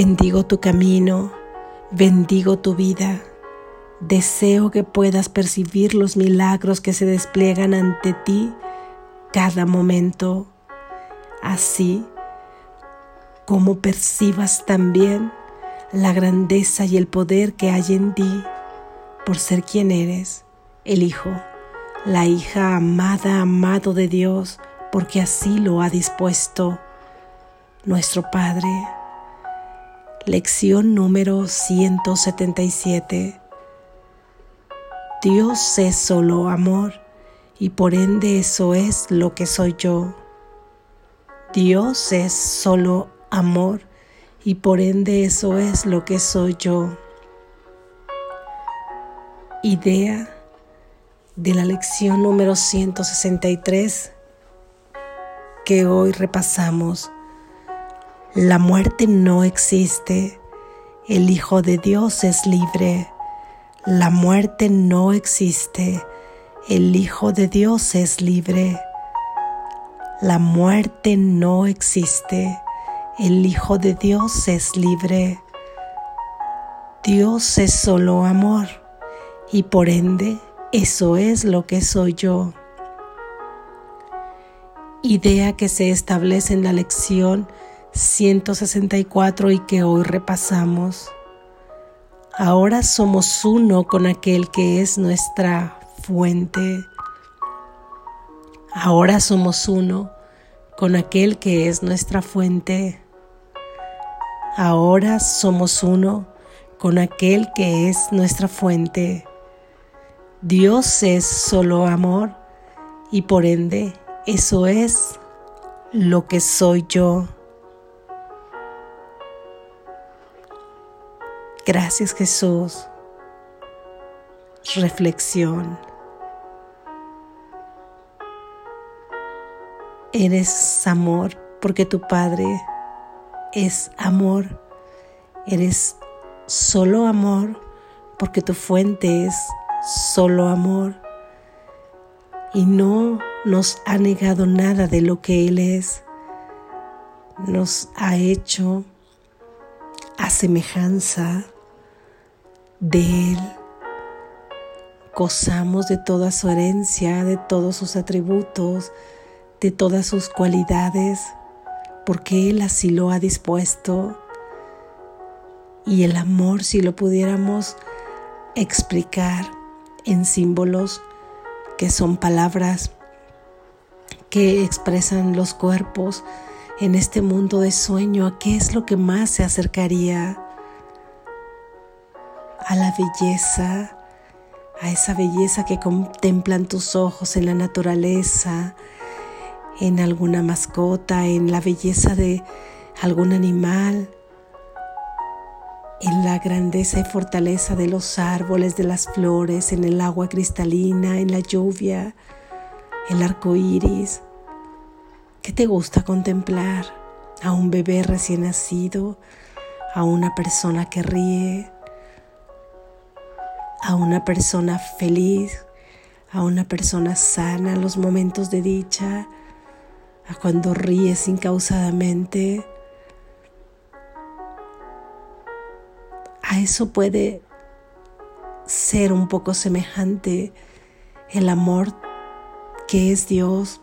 Bendigo tu camino, bendigo tu vida. Deseo que puedas percibir los milagros que se despliegan ante ti cada momento, así como percibas también la grandeza y el poder que hay en ti por ser quien eres, el Hijo, la hija amada, amado de Dios, porque así lo ha dispuesto nuestro Padre. Lección número 177 Dios es solo amor y por ende eso es lo que soy yo. Dios es solo amor y por ende eso es lo que soy yo. Idea de la lección número 163 que hoy repasamos. La muerte no existe, el Hijo de Dios es libre. La muerte no existe. El Hijo de Dios es libre. La muerte no existe. El Hijo de Dios es libre. Dios es solo amor y por ende eso es lo que soy yo. Idea que se establece en la lección 164 y que hoy repasamos. Ahora somos uno con aquel que es nuestra fuente. Ahora somos uno con aquel que es nuestra fuente. Ahora somos uno con aquel que es nuestra fuente. Dios es solo amor y por ende eso es lo que soy yo. Gracias Jesús. Reflexión. Eres amor porque tu Padre es amor. Eres solo amor porque tu fuente es solo amor. Y no nos ha negado nada de lo que Él es. Nos ha hecho a semejanza de Él. Gozamos de toda su herencia, de todos sus atributos, de todas sus cualidades, porque Él así lo ha dispuesto. Y el amor, si lo pudiéramos explicar en símbolos que son palabras que expresan los cuerpos en este mundo de sueño, ¿a qué es lo que más se acercaría? A la belleza, a esa belleza que contemplan tus ojos en la naturaleza, en alguna mascota, en la belleza de algún animal, en la grandeza y fortaleza de los árboles, de las flores, en el agua cristalina, en la lluvia, el arco iris. ¿Qué te gusta contemplar? A un bebé recién nacido, a una persona que ríe, a una persona feliz, a una persona sana, los momentos de dicha, a cuando ríes incausadamente. A eso puede ser un poco semejante el amor que es Dios,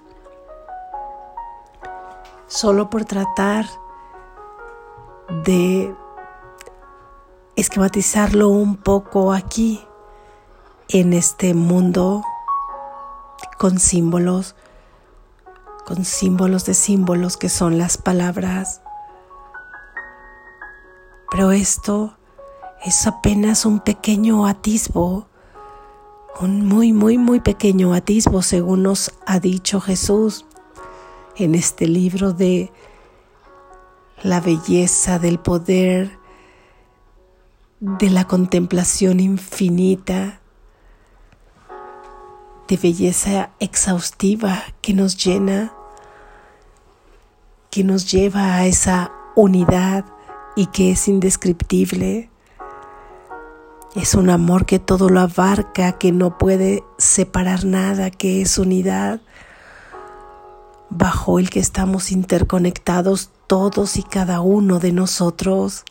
solo por tratar de esquematizarlo un poco aquí en este mundo con símbolos, con símbolos de símbolos que son las palabras. Pero esto es apenas un pequeño atisbo, un muy, muy, muy pequeño atisbo, según nos ha dicho Jesús en este libro de la belleza del poder de la contemplación infinita, de belleza exhaustiva que nos llena, que nos lleva a esa unidad y que es indescriptible. Es un amor que todo lo abarca, que no puede separar nada, que es unidad, bajo el que estamos interconectados todos y cada uno de nosotros.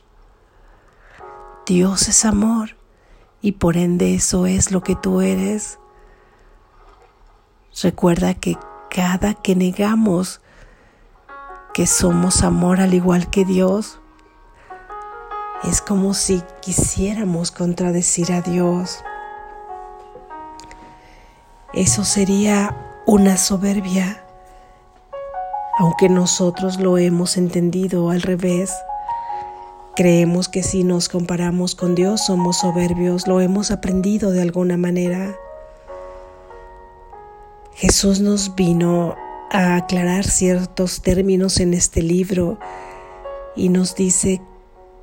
Dios es amor y por ende eso es lo que tú eres. Recuerda que cada que negamos que somos amor al igual que Dios, es como si quisiéramos contradecir a Dios. Eso sería una soberbia, aunque nosotros lo hemos entendido al revés. Creemos que si nos comparamos con Dios somos soberbios, lo hemos aprendido de alguna manera. Jesús nos vino a aclarar ciertos términos en este libro y nos dice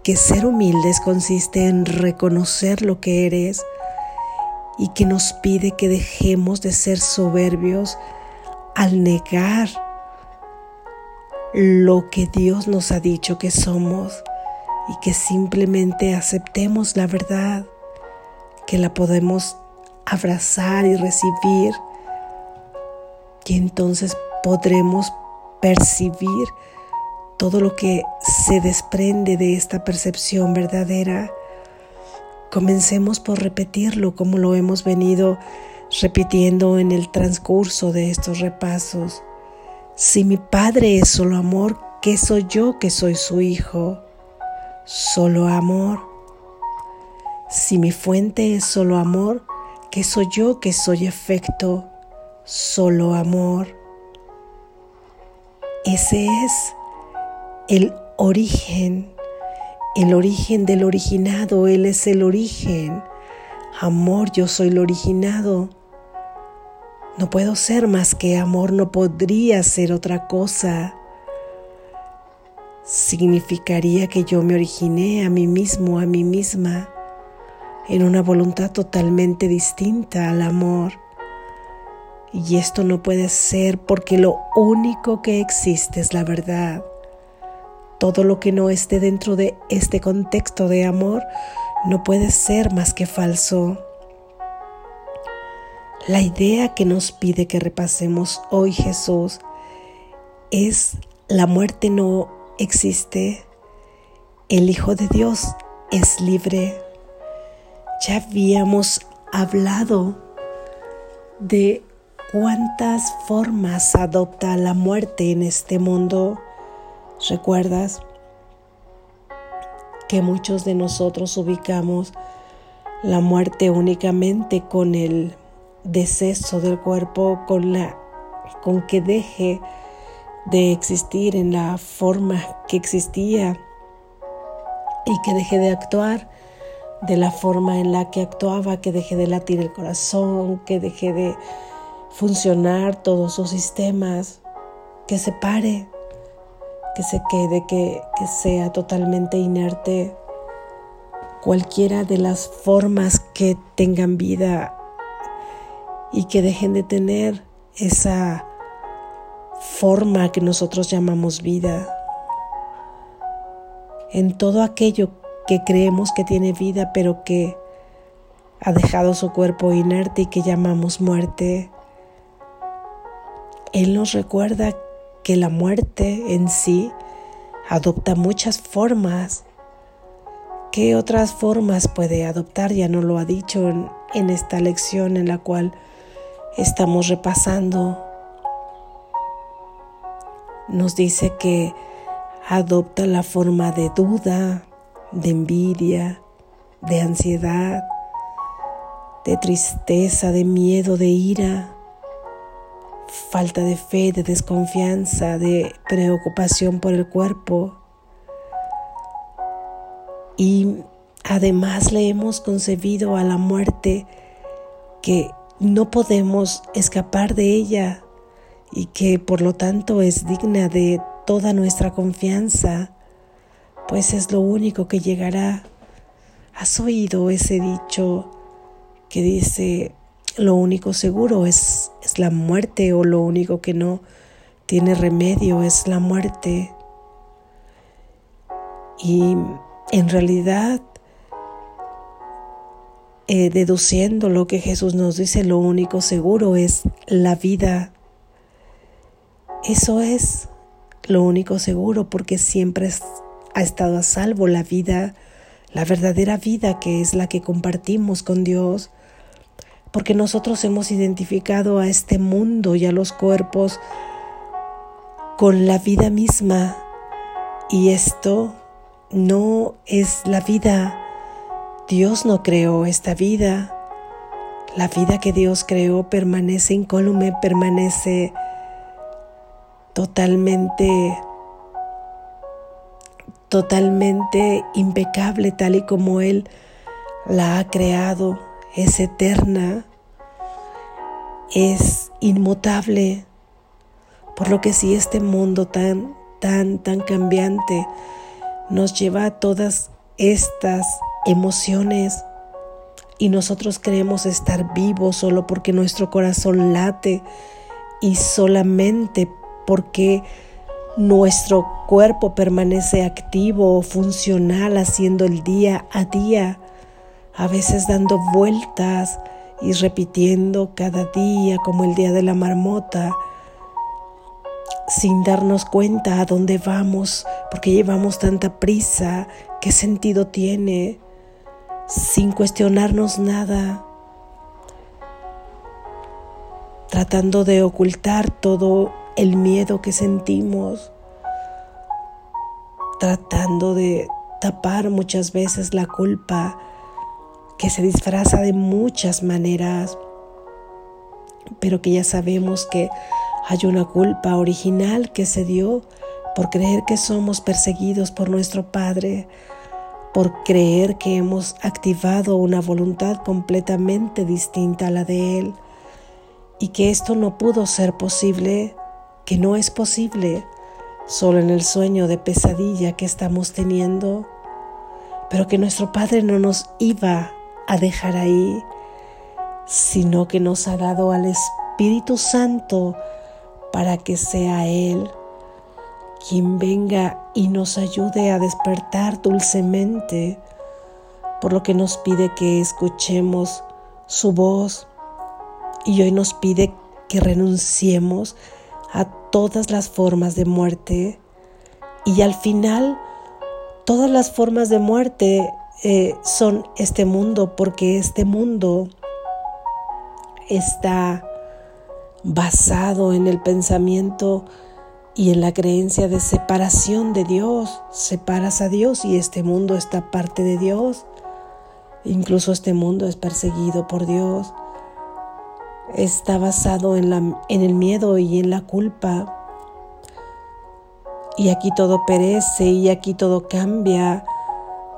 que ser humildes consiste en reconocer lo que eres y que nos pide que dejemos de ser soberbios al negar lo que Dios nos ha dicho que somos y que simplemente aceptemos la verdad, que la podemos abrazar y recibir, y entonces podremos percibir todo lo que se desprende de esta percepción verdadera. Comencemos por repetirlo como lo hemos venido repitiendo en el transcurso de estos repasos. Si mi Padre es solo amor, ¿qué soy yo que soy su Hijo? Solo amor. Si mi fuente es solo amor, ¿qué soy yo que soy efecto? Solo amor. Ese es el origen, el origen del originado, Él es el origen. Amor, yo soy el originado. No puedo ser más que amor, no podría ser otra cosa. Significaría que yo me originé a mí mismo, a mí misma, en una voluntad totalmente distinta al amor. Y esto no puede ser porque lo único que existe es la verdad. Todo lo que no esté dentro de este contexto de amor no puede ser más que falso. La idea que nos pide que repasemos hoy Jesús es la muerte no existe, el Hijo de Dios es libre. Ya habíamos hablado de cuántas formas adopta la muerte en este mundo. ¿Recuerdas que muchos de nosotros ubicamos la muerte únicamente con el deceso del cuerpo, con la con que deje de existir en la forma que existía y que deje de actuar de la forma en la que actuaba, que deje de latir el corazón, que deje de funcionar todos sus sistemas, que se pare, que se quede, que, que sea totalmente inerte. Cualquiera de las formas que tengan vida y que dejen de tener esa forma que nosotros llamamos vida. En todo aquello que creemos que tiene vida pero que ha dejado su cuerpo inerte y que llamamos muerte, él nos recuerda que la muerte en sí adopta muchas formas. ¿Qué otras formas puede adoptar? Ya no lo ha dicho en, esta lección en la cual estamos repasando. Nos dice que adopta la forma de duda, de envidia, de ansiedad, de tristeza, de miedo, de ira falta de fe, de desconfianza, de preocupación por el cuerpo. Y además le hemos concebido a la muerte que no podemos escapar de ella y que por lo tanto es digna de toda nuestra confianza, pues es lo único que llegará. ¿Has oído ese dicho que dice, lo único seguro es, es la muerte o lo único que no tiene remedio es la muerte. Y en realidad, eh, deduciendo lo que Jesús nos dice, lo único seguro es la vida. Eso es lo único seguro porque siempre ha estado a salvo la vida, la verdadera vida que es la que compartimos con Dios, porque nosotros hemos identificado a este mundo y a los cuerpos con la vida misma y esto no es la vida. Dios no creó esta vida. La vida que Dios creó permanece incólume, permanece totalmente totalmente impecable tal y como Él la ha creado, es eterna, es inmutable, por lo que si este mundo tan, tan, tan cambiante nos lleva a todas estas emociones. Y nosotros creemos estar vivos solo porque nuestro corazón late y solamente porque nuestro cuerpo permanece activo funcional haciendo el día a día, a veces dando vueltas y repitiendo cada día como el día de la marmota, sin darnos cuenta a dónde vamos, porque llevamos tanta prisa, qué sentido tiene, sin cuestionarnos nada, tratando de ocultar todo el miedo que sentimos, tratando de tapar muchas veces la culpa que se disfraza de muchas maneras, pero que ya sabemos que hay una culpa original que se dio por creer que somos perseguidos por nuestro Padre, por creer que hemos activado una voluntad completamente distinta a la de Él y que esto no pudo ser posible que no es posible solo en el sueño de pesadilla que estamos teniendo, pero que nuestro Padre no nos iba a dejar ahí, sino que nos ha dado al Espíritu Santo para que sea Él quien venga y nos ayude a despertar dulcemente, por lo que nos pide que escuchemos su voz. Y hoy nos pide que renunciemos a todas las formas de muerte y al final todas las formas de muerte eh, son este mundo porque este mundo está basado en el pensamiento y en la creencia de separación de Dios. Separas a Dios y este mundo está parte de Dios. Incluso este mundo es perseguido por Dios está basado en, el miedo y en la culpa. Y aquí todo perece y aquí todo cambia,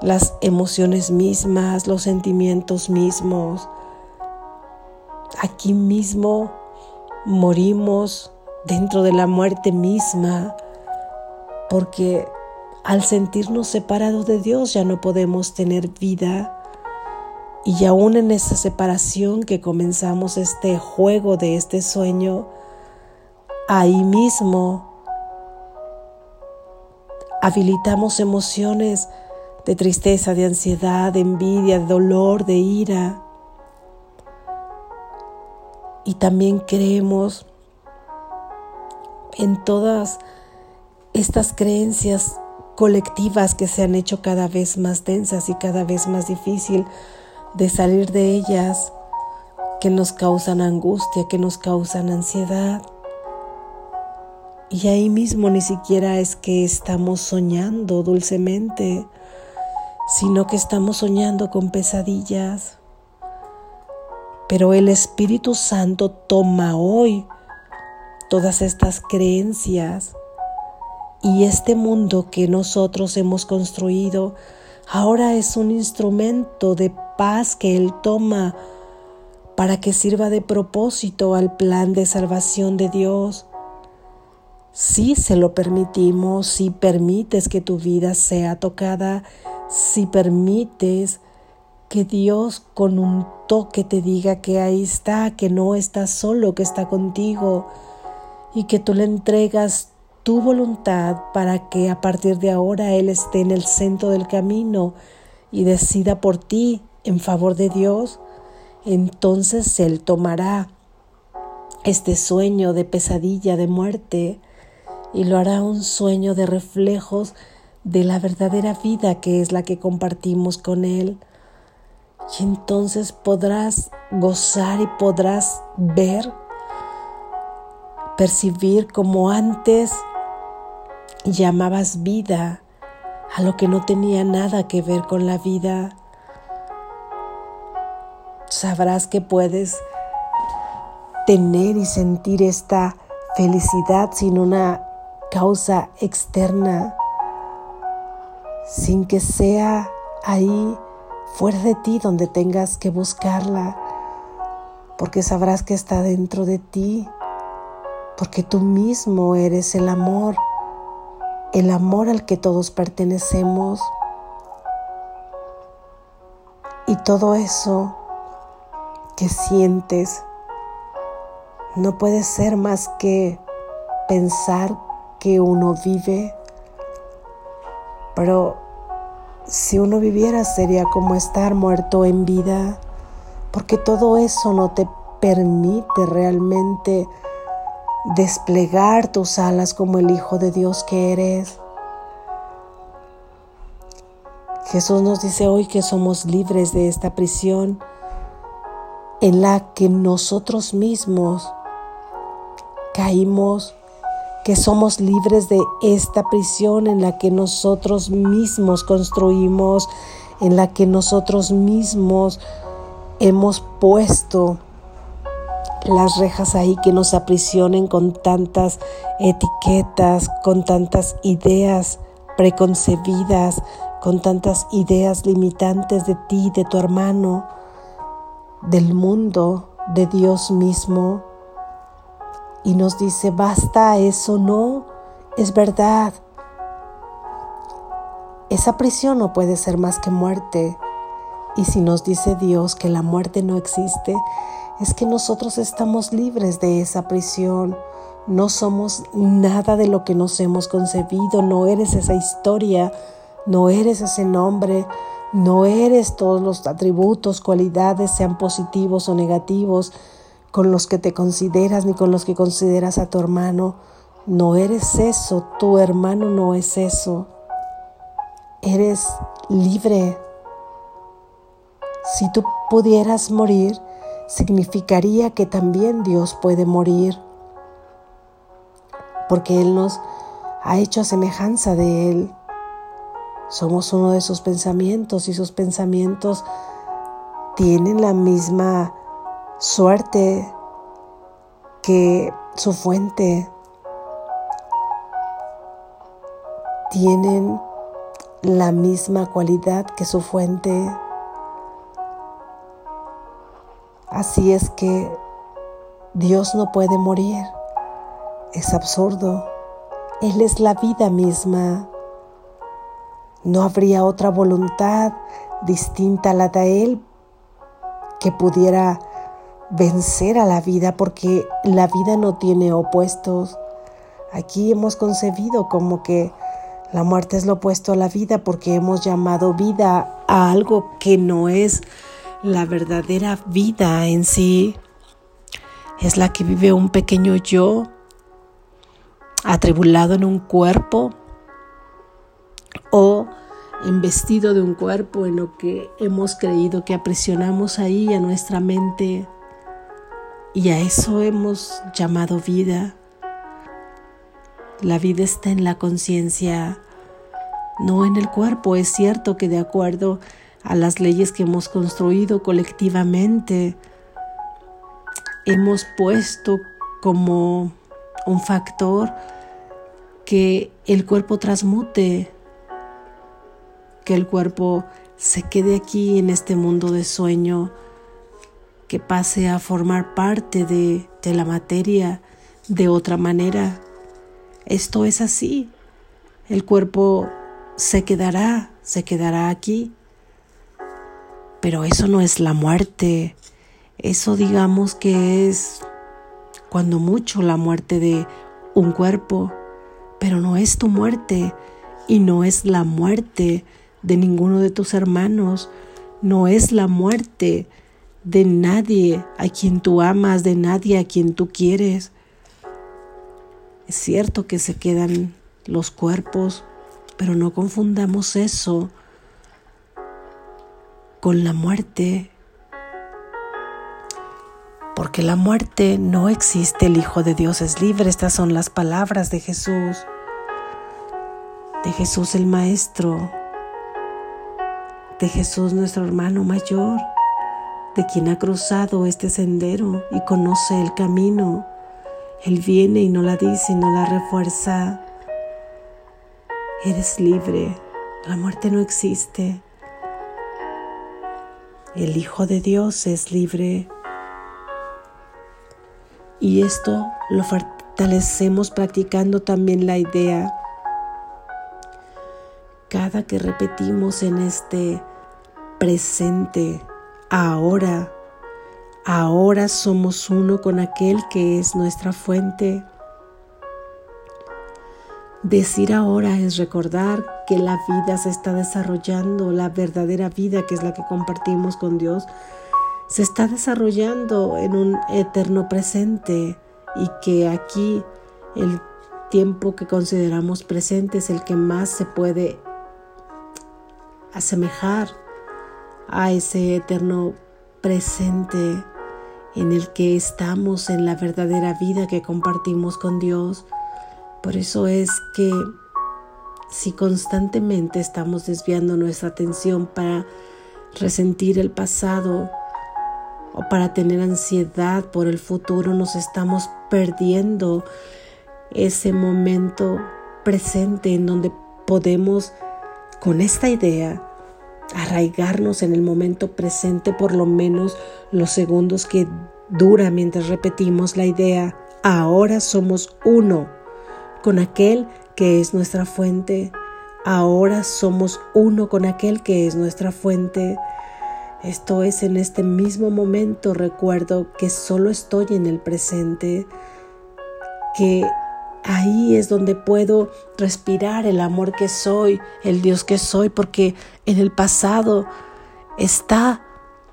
las emociones mismas, los sentimientos mismos. Aquí mismo morimos dentro de la muerte misma, porque al sentirnos separados de Dios ya no podemos tener vida y aún en esa separación que comenzamos este juego de este sueño, ahí mismo habilitamos emociones de tristeza, de ansiedad, de envidia, de dolor, de ira. Y también creemos en todas estas creencias colectivas que se han hecho cada vez más densas y cada vez más difícil de salir de ellas que nos causan angustia, que nos causan ansiedad. Y ahí mismo ni siquiera es que estamos soñando dulcemente, sino que estamos soñando con pesadillas. Pero el Espíritu Santo toma hoy todas estas creencias y este mundo que nosotros hemos construido ahora es un instrumento de paz que Él toma para que sirva de propósito al plan de salvación de Dios. Si se lo permitimos, si permites que tu vida sea tocada, si permites que Dios con un toque te diga que ahí está, que no estás solo, que está contigo y que tú le entregas tu voluntad para que a partir de ahora Él esté en el centro del camino y decida por ti en favor de Dios, entonces Él tomará este sueño de pesadilla, de muerte, y lo hará un sueño de reflejos de la verdadera vida que es la que compartimos con Él. Y entonces podrás gozar y podrás ver, percibir como antes llamabas vida a lo que no tenía nada que ver con la vida. Sabrás que puedes tener y sentir esta felicidad sin una causa externa, sin que sea ahí fuera de ti donde tengas que buscarla, porque sabrás que está dentro de ti, porque tú mismo eres el amor, el amor al que todos pertenecemos. Y todo eso que sientes no puede ser más que pensar que uno vive, pero si uno viviera sería como estar muerto en vida, porque todo eso no te permite realmente desplegar tus alas como el Hijo de Dios que eres. Jesús nos dice hoy que somos libres de esta prisión en la que nosotros mismos caímos, que somos libres de esta prisión en la que nosotros mismos construimos, en la que nosotros mismos hemos puesto las rejas ahí que nos aprisionen con tantas etiquetas, con tantas ideas preconcebidas, con tantas ideas limitantes de ti, de tu hermano, del mundo, de Dios mismo y nos dice, basta, eso no es verdad. Esa prisión no puede ser más que muerte. Y si nos dice Dios que la muerte no existe, es que nosotros estamos libres de esa prisión. No somos nada de lo que nos hemos concebido, no eres esa historia, no eres ese nombre, no eres todos los atributos, cualidades, sean positivos o negativos, con los que te consideras ni con los que consideras a tu hermano. No eres eso, tu hermano no es eso. Eres libre. Si tú pudieras morir, significaría que también Dios puede morir, porque Él nos ha hecho a semejanza de Él. Somos uno de sus pensamientos y sus pensamientos tienen la misma suerte que su fuente tienen la misma cualidad que su fuente. Así es que Dios no puede morir. Es absurdo. Él es la vida misma. No habría otra voluntad distinta a la de Él que pudiera vencer a la vida porque la vida no tiene opuestos. Aquí hemos concebido como que la muerte es lo opuesto a la vida porque hemos llamado vida a algo que no es la verdadera vida en sí. Es la que vive un pequeño yo atribulado en un cuerpo o investido de un cuerpo en lo que hemos creído que aprisionamos ahí a nuestra mente y a eso hemos llamado vida. La vida está en la conciencia, no en el cuerpo. Es cierto que de acuerdo a las leyes que hemos construido colectivamente, hemos puesto como un factor que el cuerpo transmute, que el cuerpo se quede aquí en este mundo de sueño que pase a formar parte de, de la materia de otra manera. Esto es así. El cuerpo se quedará, se quedará aquí. Pero eso no es la muerte. Eso digamos que es cuando mucho la muerte de un cuerpo, pero no es tu muerte y no es la muerte de ninguno de tus hermanos, no es la muerte de nadie a quien tú amas, de nadie a quien tú quieres. Es cierto que se quedan los cuerpos, Pero no confundamos eso con la muerte, porque la muerte no existe, el Hijo de Dios es libre. Estas son las palabras de Jesús, de Jesús el Maestro, de Jesús nuestro hermano mayor, de quien ha cruzado este sendero y conoce el camino. Él viene y no la dice y no la refuerza. Eres libre, la muerte no existe. El Hijo de Dios es libre. Y esto lo fortalecemos practicando también la idea. Cada que repetimos en este presente, ahora, ahora somos uno con aquel que es nuestra fuente. Decir ahora es recordar que la vida se está desarrollando, la verdadera vida que es la que compartimos con Dios, se está desarrollando en un eterno presente y que aquí el tiempo que consideramos presente es el que más se puede asemejar a ese eterno presente en el que estamos en la verdadera vida que compartimos con Dios. Por eso es que si constantemente estamos desviando nuestra atención para resentir el pasado o para tener ansiedad por el futuro, nos estamos perdiendo ese momento presente en donde podemos, con esta idea, arraigarnos en el momento presente por lo menos los segundos que dura mientras repetimos la idea, ahora somos uno con aquel que es nuestra fuente. Ahora somos uno con aquel que es nuestra fuente. Esto es en este mismo momento recuerdo que solo estoy en el presente, que ahí es donde puedo respirar el amor que soy, el Dios que soy, porque en el pasado está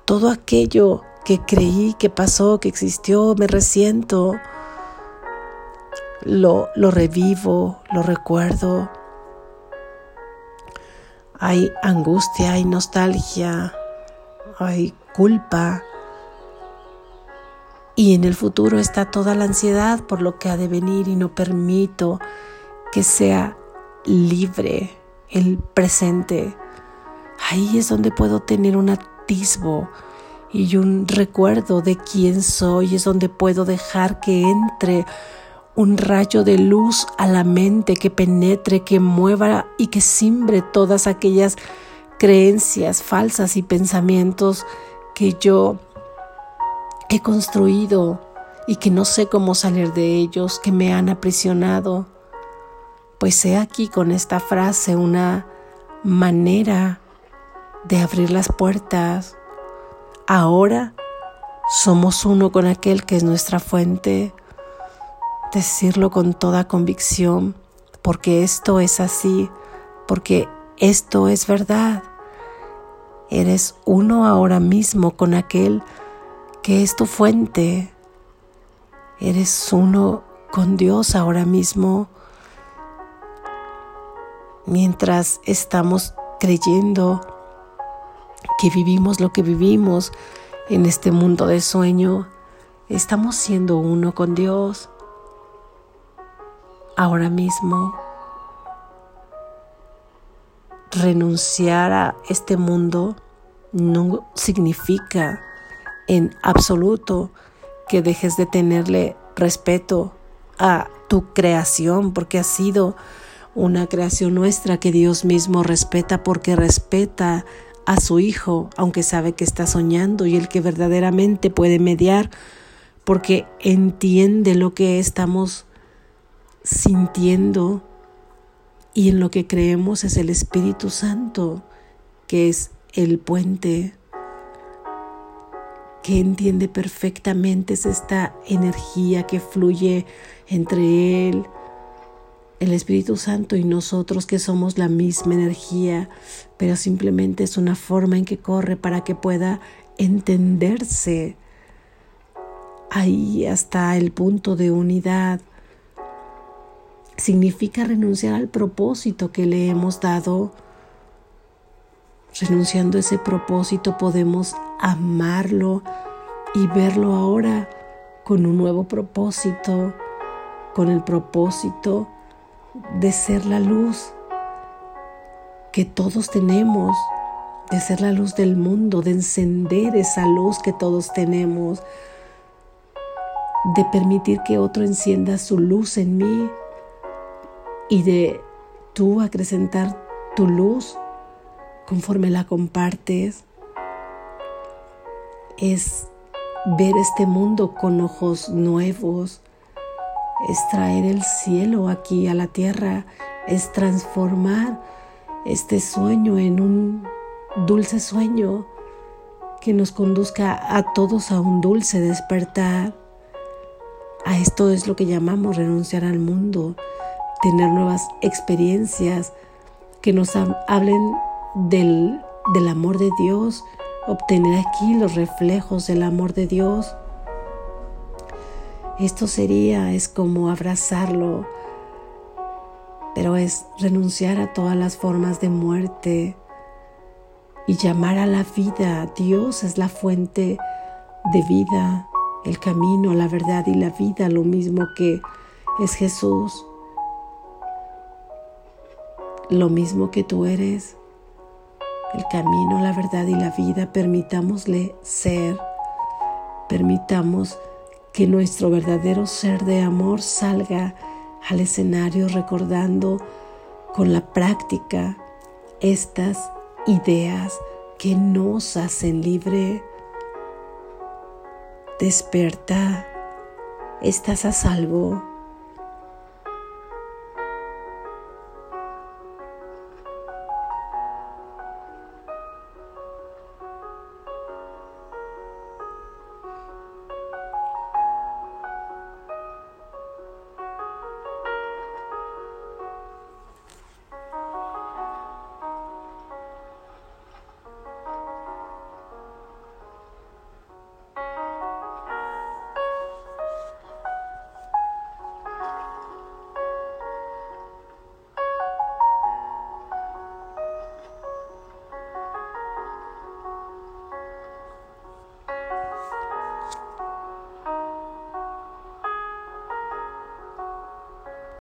todo aquello que creí que pasó, que existió, me resiento, lo, lo revivo, lo recuerdo. Hay angustia, hay nostalgia, hay culpa. Y en el futuro está toda la ansiedad por lo que ha de venir y no permito que sea libre el presente. Ahí es donde puedo tener un atisbo y un recuerdo de quién soy, es donde puedo dejar que entre un rayo de luz a la mente que penetre, que mueva y que simbre todas aquellas creencias falsas y pensamientos que yo he construido y que no sé cómo salir de ellos, que me han aprisionado. Pues he aquí con esta frase una manera de abrir las puertas. Ahora somos uno con aquel que es nuestra fuente, decirlo con toda convicción, porque esto es así, porque esto es verdad. Eres uno ahora mismo con aquel que es tu fuente. Eres uno con Dios ahora mismo. Mientras estamos creyendo que vivimos lo que vivimos en este mundo de sueño, estamos siendo uno con Dios ahora mismo renunciar a este mundo no significa en absoluto que dejes de tenerle respeto a tu creación, porque ha sido una creación nuestra que Dios mismo respeta porque respeta a su Hijo, aunque sabe que está soñando y el que verdaderamente puede mediar, porque entiende lo que estamos sintiendo y en lo que creemos es el Espíritu Santo, que es el puente, que entiende perfectamente es esta energía que fluye entre Él, el Espíritu Santo y nosotros que somos la misma energía, pero simplemente es una forma en que corre para que pueda entenderse ahí hasta el punto de unidad significa renunciar al propósito que le hemos dado. Renunciando a ese propósito podemos amarlo y verlo ahora con un nuevo propósito, con el propósito de ser la luz que todos tenemos, de ser la luz del mundo, de encender esa luz que todos tenemos, de permitir que otro encienda su luz en mí y de tú acrecentar tu luz conforme la compartes. Es ver este mundo con ojos nuevos, es traer el cielo aquí a la tierra, es transformar este sueño en un dulce sueño que nos conduzca a todos a un dulce despertar. A esto es lo que llamamos renunciar al mundo, tener nuevas experiencias que nos hablen del, del amor de Dios, obtener aquí los reflejos del amor de Dios. Esto sería, es como abrazarlo, pero es renunciar a todas las formas de muerte y llamar a la vida. Dios es la fuente de vida, el camino, la verdad y la vida, lo mismo que es Jesús, lo mismo que tú eres, el camino, la verdad y la vida. Permitámosle ser, permitamos que nuestro verdadero ser de amor salga al escenario recordando con la práctica estas ideas que nos hacen libre. Desperta, estás a salvo.